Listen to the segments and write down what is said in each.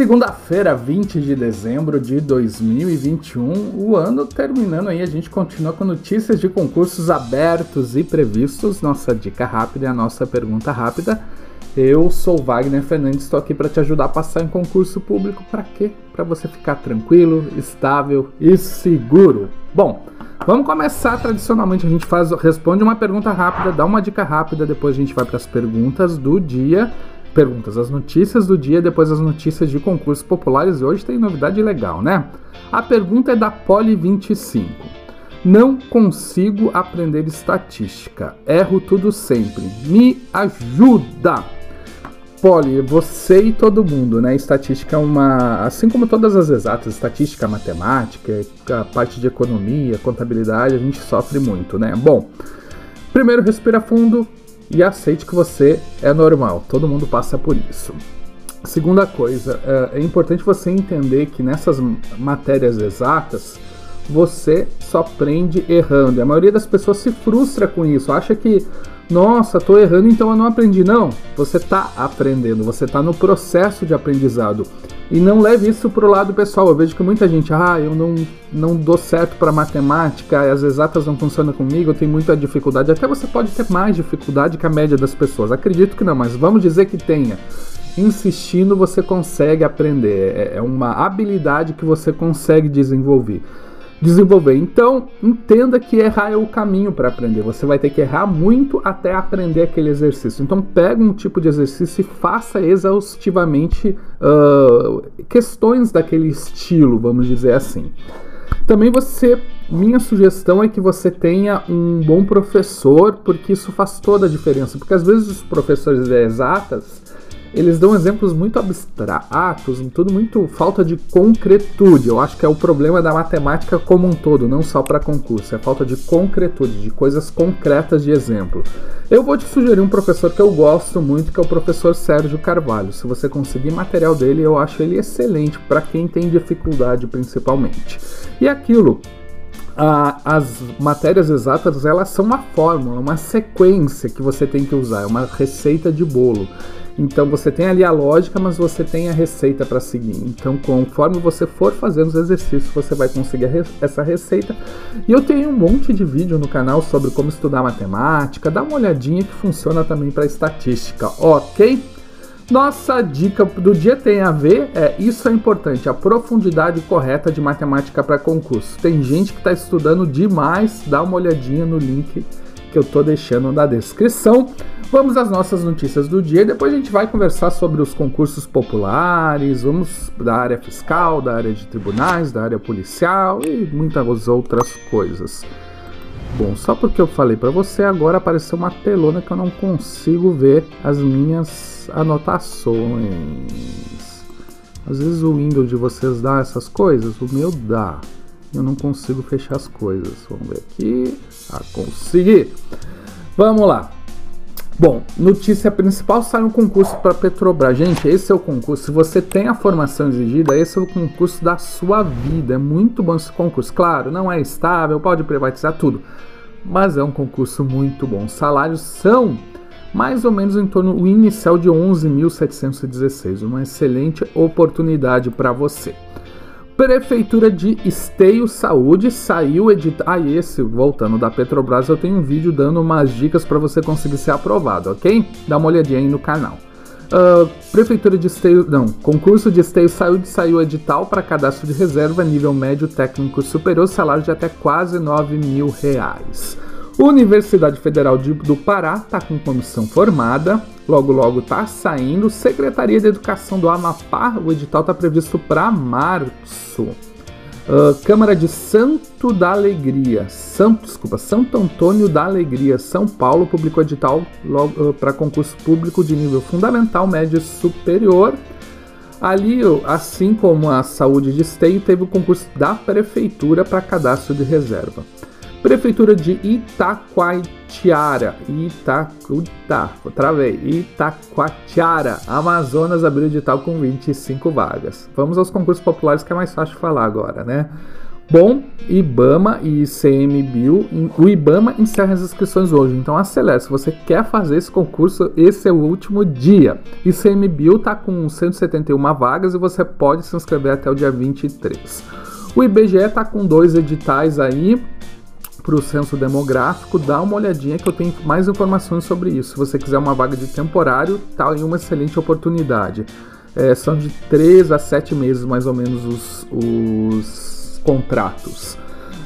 Segunda-feira, 20 de dezembro de 2021, o ano terminando aí, a gente continua com notícias de concursos abertos e previstos. Nossa dica rápida e a nossa pergunta rápida. Eu sou Wagner Fernandes, estou aqui para te ajudar a passar em concurso público. Para quê? Para você ficar tranquilo, estável e seguro. Bom, vamos começar. Tradicionalmente a gente faz, responde uma pergunta rápida, dá uma dica rápida, depois a gente vai para as perguntas do dia perguntas, as notícias do dia, depois as notícias de concursos populares e hoje tem novidade legal, né? A pergunta é da Poli 25. Não consigo aprender estatística. Erro tudo sempre. Me ajuda. Poli, você e todo mundo, né? Estatística é uma. Assim como todas as exatas, estatística, matemática, a parte de economia, contabilidade, a gente sofre muito, né? Bom, primeiro respira fundo, e aceite que você é normal, todo mundo passa por isso. Segunda coisa, é, é importante você entender que nessas matérias exatas você só aprende errando. E a maioria das pessoas se frustra com isso, acha que, nossa, estou errando, então eu não aprendi. Não, você está aprendendo, você está no processo de aprendizado. E não leve isso para o lado pessoal. Eu vejo que muita gente, ah, eu não, não dou certo para matemática, as exatas não funcionam comigo, eu tenho muita dificuldade. Até você pode ter mais dificuldade que a média das pessoas. Acredito que não, mas vamos dizer que tenha. Insistindo, você consegue aprender. É, é uma habilidade que você consegue desenvolver desenvolver. Então, entenda que errar é o caminho para aprender. Você vai ter que errar muito até aprender aquele exercício. Então, pega um tipo de exercício e faça exaustivamente uh, questões daquele estilo, vamos dizer assim. Também você, minha sugestão é que você tenha um bom professor, porque isso faz toda a diferença. Porque às vezes os professores de exatas eles dão exemplos muito abstratos, tudo muito falta de concretude. Eu acho que é o problema da matemática como um todo, não só para concurso, é falta de concretude, de coisas concretas de exemplo. Eu vou te sugerir um professor que eu gosto muito, que é o professor Sérgio Carvalho. Se você conseguir material dele, eu acho ele excelente para quem tem dificuldade principalmente. E aquilo, as matérias exatas elas são uma fórmula, uma sequência que você tem que usar, é uma receita de bolo. Então você tem ali a lógica, mas você tem a receita para seguir. Então, conforme você for fazendo os exercícios, você vai conseguir essa receita. E eu tenho um monte de vídeo no canal sobre como estudar matemática. Dá uma olhadinha que funciona também para estatística, ok? Nossa dica do dia tem a ver, é isso é importante, a profundidade correta de matemática para concurso. Tem gente que está estudando demais, dá uma olhadinha no link que eu estou deixando na descrição. Vamos às nossas notícias do dia. Depois a gente vai conversar sobre os concursos populares, vamos da área fiscal, da área de tribunais, da área policial e muitas outras coisas. Bom, só porque eu falei para você, agora apareceu uma telona que eu não consigo ver as minhas anotações. Às vezes o Windows de vocês dá essas coisas, o meu dá. Eu não consigo fechar as coisas. Vamos ver aqui. Ah, consegui. Vamos lá. Bom, notícia principal sai um concurso para Petrobras. Gente, esse é o concurso. Se você tem a formação exigida, esse é o concurso da sua vida. É muito bom esse concurso. Claro, não é estável, pode privatizar tudo, mas é um concurso muito bom. Os salários são mais ou menos em torno do inicial de 11.716. Uma excelente oportunidade para você. Prefeitura de Esteio Saúde saiu editar. Ah, esse, voltando da Petrobras, eu tenho um vídeo dando umas dicas para você conseguir ser aprovado, ok? Dá uma olhadinha aí no canal. Uh, Prefeitura de Esteio. Não, concurso de Esteio Saúde saiu edital para cadastro de reserva nível médio técnico superior, salário de até quase 9 mil reais. Universidade Federal de, do Pará está com comissão formada, logo logo está saindo. Secretaria de Educação do Amapá, o edital está previsto para março. Uh, Câmara de Santo da Alegria, Santo, desculpa, Santo Antônio da Alegria, São Paulo, publicou edital uh, para concurso público de nível fundamental, médio e superior. Ali, assim como a saúde de esteio, teve o concurso da prefeitura para cadastro de reserva. Prefeitura de Itacoatiara, Itacuta, travei, Itacoatiara, Amazonas abriu edital com 25 vagas. Vamos aos concursos populares que é mais fácil falar agora, né? Bom, IBAMA e ICMBio, o IBAMA encerra as inscrições hoje, então acelere. Se você quer fazer esse concurso, esse é o último dia. ICMBio está com 171 vagas e você pode se inscrever até o dia 23. O IBGE está com dois editais aí para o censo demográfico, dá uma olhadinha que eu tenho mais informações sobre isso. Se você quiser uma vaga de temporário, tá aí uma excelente oportunidade. É, são de 3 a 7 meses mais ou menos os, os contratos.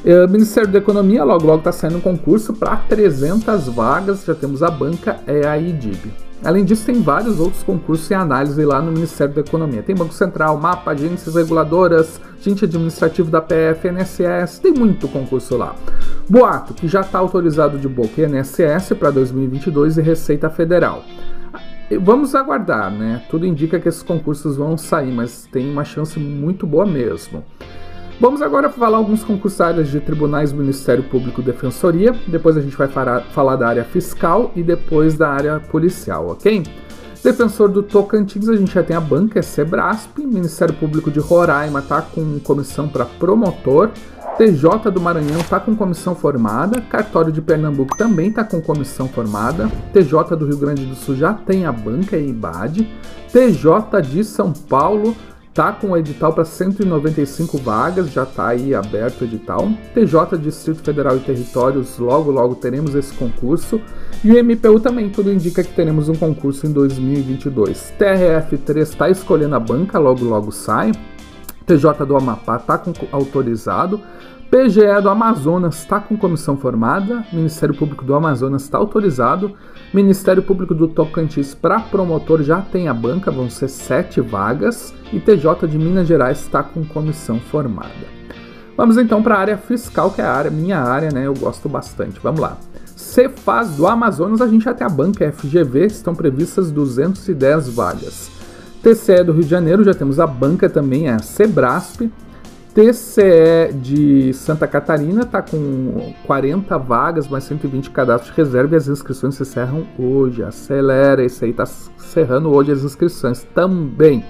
É, Ministério da Economia logo logo está saindo um concurso para 300 vagas, já temos a banca, é a IDIB. Além disso, tem vários outros concursos em análise lá no Ministério da Economia. Tem Banco Central, MAPA, agências reguladoras, gente administrativo da PF, NSS, tem muito concurso lá. Boato, que já está autorizado de boca INSS para 2022 e Receita Federal. Vamos aguardar, né? Tudo indica que esses concursos vão sair, mas tem uma chance muito boa mesmo. Vamos agora falar alguns concursários de tribunais, Ministério Público Defensoria. Depois a gente vai falar da área fiscal e depois da área policial, ok? Defensor do Tocantins, a gente já tem a banca, é Sebrasp. Ministério Público de Roraima está com comissão para promotor. TJ do Maranhão está com comissão formada. Cartório de Pernambuco também está com comissão formada. TJ do Rio Grande do Sul já tem a banca e IBAD. TJ de São Paulo Tá com o edital para 195 vagas, já está aí aberto o edital. TJ Distrito Federal e Territórios, logo logo teremos esse concurso. E o MPU também, tudo indica que teremos um concurso em 2022. TRF3 está escolhendo a banca, logo logo sai. TJ do Amapá está autorizado. PGE do Amazonas está com comissão formada, Ministério Público do Amazonas está autorizado, Ministério Público do Tocantins para promotor já tem a banca, vão ser sete vagas, e TJ de Minas Gerais está com comissão formada. Vamos então para a área fiscal, que é a área, minha área, né? Eu gosto bastante. Vamos lá. Cefaz do Amazonas, a gente já tem a banca FGV, estão previstas 210 vagas. TCE do Rio de Janeiro, já temos a banca também, é a Sebrasp, TCE de Santa Catarina está com 40 vagas, mais 120 cadastros de reserva e as inscrições se encerram hoje. Acelera, esse aí está encerrando hoje as inscrições também.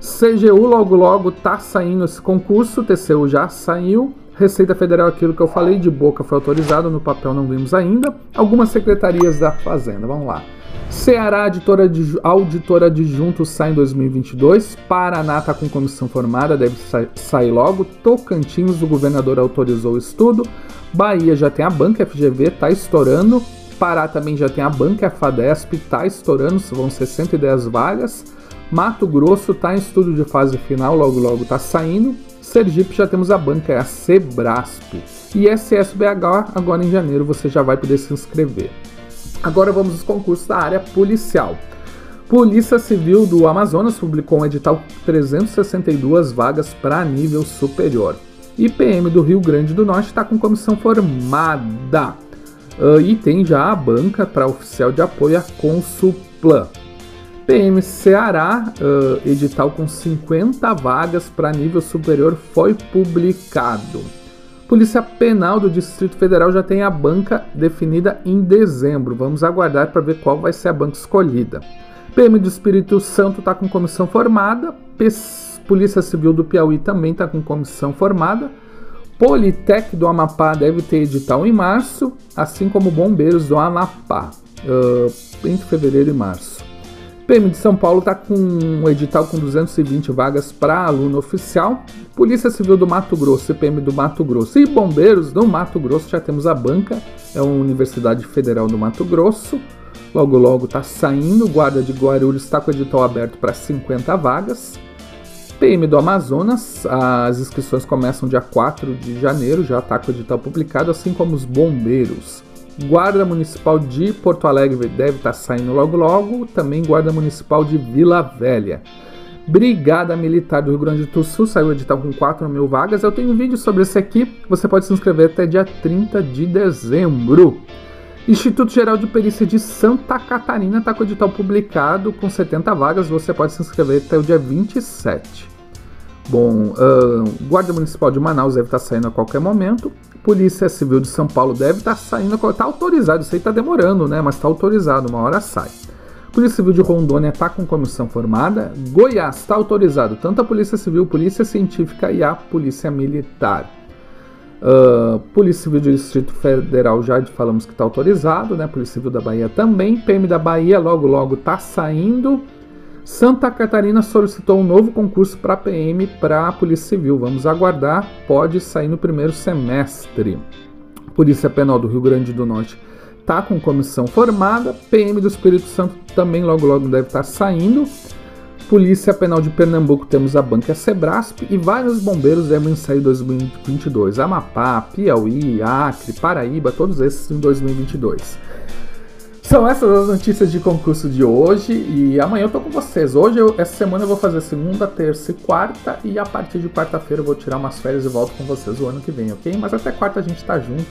CGU logo logo está saindo esse concurso, TCU já saiu. Receita Federal, aquilo que eu falei, de boca foi autorizado, no papel não vimos ainda. Algumas secretarias da Fazenda, vamos lá. Ceará, auditora, de, auditora adjunto, sai em 2022. Paraná está com comissão formada, deve sa sair logo. Tocantins, o governador autorizou o estudo. Bahia já tem a banca FGV, está estourando. Pará também já tem a banca FADESP, está estourando, vão ser 110 vagas. Mato Grosso está em estudo de fase final, logo logo está saindo. Sergipe já temos a banca, é a Sebrasp. E SSBH, agora em janeiro, você já vai poder se inscrever. Agora vamos aos concursos da área policial. Polícia Civil do Amazonas publicou um edital 362 vagas para nível superior. IPM do Rio Grande do Norte está com comissão formada. Uh, e tem já a banca para oficial de apoio a Consuplan. PM Ceará, uh, edital com 50 vagas para nível superior, foi publicado. Polícia Penal do Distrito Federal já tem a banca definida em dezembro. Vamos aguardar para ver qual vai ser a banca escolhida. PM do Espírito Santo está com comissão formada. Polícia Civil do Piauí também está com comissão formada. Politec do Amapá deve ter edital em março, assim como Bombeiros do Amapá, uh, entre fevereiro e março. PM de São Paulo está com um edital com 220 vagas para aluno oficial. Polícia Civil do Mato Grosso, CPM do Mato Grosso e Bombeiros do Mato Grosso já temos a banca, é a Universidade Federal do Mato Grosso. Logo, logo está saindo. Guarda de Guarulhos está com o edital aberto para 50 vagas. PM do Amazonas, as inscrições começam dia 4 de janeiro, já está com o edital publicado, assim como os bombeiros. Guarda Municipal de Porto Alegre deve estar tá saindo logo logo, também Guarda Municipal de Vila Velha. Brigada Militar do Rio Grande do Sul saiu o edital com 4 mil vagas. Eu tenho um vídeo sobre esse aqui, você pode se inscrever até dia 30 de dezembro. Instituto Geral de Perícia de Santa Catarina está com o edital publicado com 70 vagas, você pode se inscrever até o dia 27. Bom, uh, Guarda Municipal de Manaus deve estar tá saindo a qualquer momento. Polícia Civil de São Paulo deve estar tá saindo, está autorizado, isso aí está demorando, né? Mas está autorizado, uma hora sai. Polícia Civil de Rondônia está com comissão formada. Goiás está autorizado tanto a Polícia Civil, Polícia Científica e a Polícia Militar. Uh, Polícia Civil do Distrito Federal já falamos que está autorizado, né? Polícia Civil da Bahia também. PM da Bahia logo logo está saindo. Santa Catarina solicitou um novo concurso para PM para a Polícia Civil. Vamos aguardar, pode sair no primeiro semestre. Polícia Penal do Rio Grande do Norte está com comissão formada. PM do Espírito Santo também logo logo deve estar tá saindo. Polícia Penal de Pernambuco temos a Banca Sebrasp e vários bombeiros devem sair em 2022. Amapá, Piauí, Acre, Paraíba, todos esses em 2022. São essas as notícias de concurso de hoje e amanhã eu tô com vocês. Hoje, eu, essa semana eu vou fazer segunda, terça e quarta e a partir de quarta-feira eu vou tirar umas férias e volto com vocês o ano que vem, ok? Mas até quarta a gente tá junto